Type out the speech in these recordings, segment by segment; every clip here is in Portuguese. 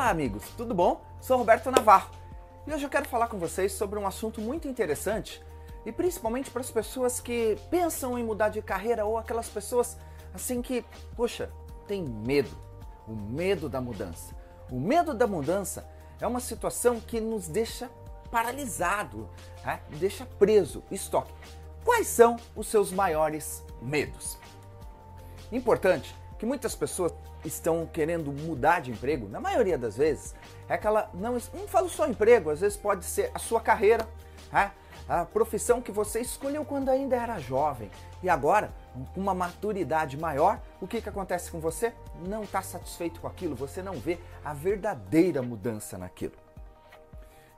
Olá, amigos, tudo bom? Sou Roberto Navarro e hoje eu quero falar com vocês sobre um assunto muito interessante e principalmente para as pessoas que pensam em mudar de carreira ou aquelas pessoas assim que, poxa, tem medo, o medo da mudança. O medo da mudança é uma situação que nos deixa paralisado, né? deixa preso, estoque. Quais são os seus maiores medos? Importante que muitas pessoas estão querendo mudar de emprego, na maioria das vezes, é aquela. Não, não falo só emprego, às vezes pode ser a sua carreira, né? a profissão que você escolheu quando ainda era jovem. E agora, com uma maturidade maior, o que, que acontece com você? Não está satisfeito com aquilo, você não vê a verdadeira mudança naquilo.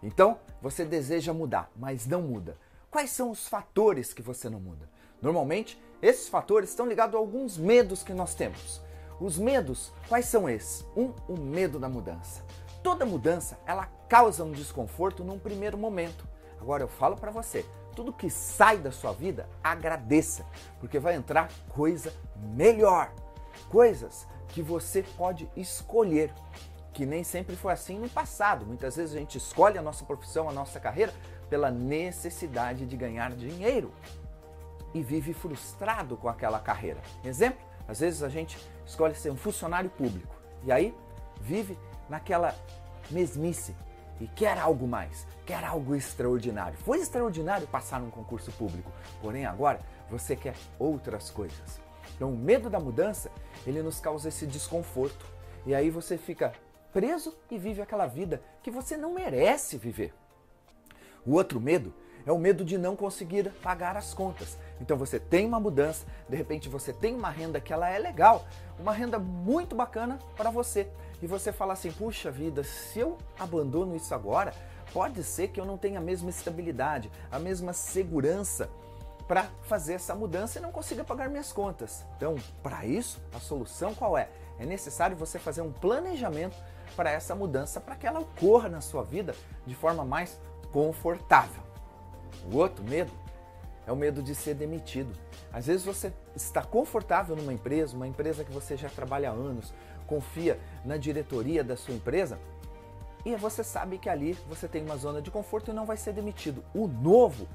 Então, você deseja mudar, mas não muda. Quais são os fatores que você não muda? Normalmente, esses fatores estão ligados a alguns medos que nós temos. Os medos, quais são esses? Um, o medo da mudança. Toda mudança, ela causa um desconforto num primeiro momento. Agora eu falo para você, tudo que sai da sua vida, agradeça, porque vai entrar coisa melhor. Coisas que você pode escolher, que nem sempre foi assim no passado. Muitas vezes a gente escolhe a nossa profissão, a nossa carreira pela necessidade de ganhar dinheiro e vive frustrado com aquela carreira. Exemplo, às vezes a gente escolhe ser um funcionário público e aí vive naquela mesmice e quer algo mais, quer algo extraordinário. Foi extraordinário passar num concurso público, porém agora você quer outras coisas. Então o medo da mudança, ele nos causa esse desconforto. E aí você fica preso e vive aquela vida que você não merece viver. O outro medo é o medo de não conseguir pagar as contas. Então você tem uma mudança, de repente você tem uma renda que ela é legal, uma renda muito bacana para você. E você fala assim: "Puxa vida, se eu abandono isso agora, pode ser que eu não tenha a mesma estabilidade, a mesma segurança para fazer essa mudança e não consiga pagar minhas contas". Então, para isso, a solução qual é? É necessário você fazer um planejamento para essa mudança, para que ela ocorra na sua vida de forma mais confortável. O outro medo é o medo de ser demitido. Às vezes você está confortável numa empresa, uma empresa que você já trabalha há anos, confia na diretoria da sua empresa e você sabe que ali você tem uma zona de conforto e não vai ser demitido. O novo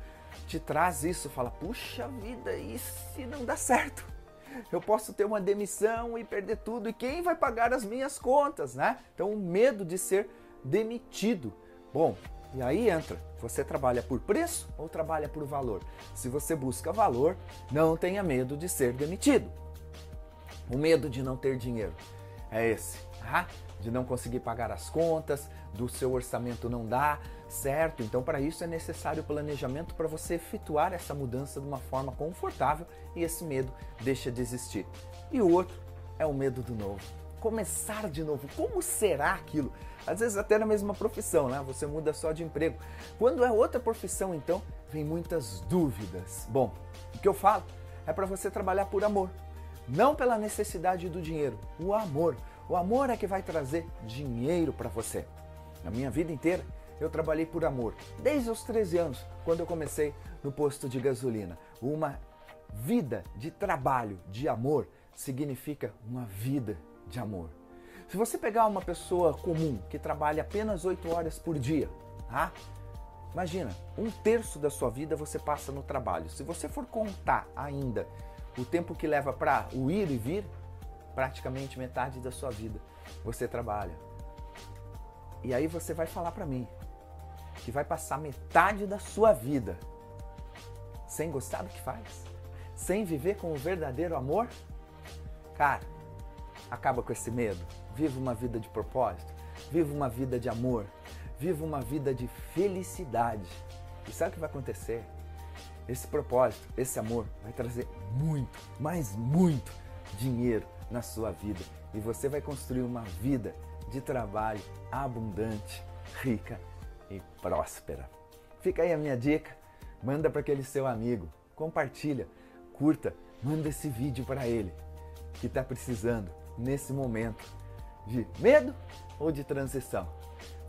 te traz isso, fala: puxa vida, e se não dá certo? Eu posso ter uma demissão e perder tudo, e quem vai pagar as minhas contas, né? Então, o medo de ser demitido. Bom, e aí entra, você trabalha por preço ou trabalha por valor? Se você busca valor, não tenha medo de ser demitido. O medo de não ter dinheiro é esse, tá? de não conseguir pagar as contas, do seu orçamento não dar, certo? Então, para isso é necessário planejamento para você efetuar essa mudança de uma forma confortável e esse medo deixa de existir. E o outro é o medo do novo começar de novo. Como será aquilo? Às vezes até na mesma profissão, né? Você muda só de emprego. Quando é outra profissão, então, vem muitas dúvidas. Bom, o que eu falo é para você trabalhar por amor, não pela necessidade do dinheiro. O amor. O amor é que vai trazer dinheiro para você. Na minha vida inteira, eu trabalhei por amor, desde os 13 anos, quando eu comecei no posto de gasolina. Uma vida de trabalho, de amor, significa uma vida de amor. Se você pegar uma pessoa comum que trabalha apenas 8 horas por dia, tá? Imagina, um terço da sua vida você passa no trabalho. Se você for contar ainda o tempo que leva para o ir e vir, praticamente metade da sua vida você trabalha. E aí você vai falar para mim que vai passar metade da sua vida sem gostar do que faz, sem viver com o verdadeiro amor? Cara, Acaba com esse medo. Viva uma vida de propósito. Viva uma vida de amor. Viva uma vida de felicidade. E sabe o que vai acontecer? Esse propósito, esse amor vai trazer muito, mas muito dinheiro na sua vida. E você vai construir uma vida de trabalho abundante, rica e próspera. Fica aí a minha dica. Manda para aquele seu amigo, compartilha, curta, manda esse vídeo para ele que está precisando nesse momento de medo ou de transição.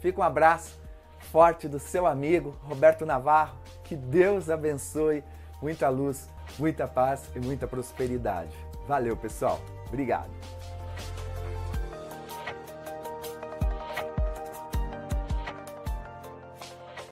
Fica um abraço forte do seu amigo Roberto Navarro. Que Deus abençoe, muita luz, muita paz e muita prosperidade. Valeu, pessoal. Obrigado.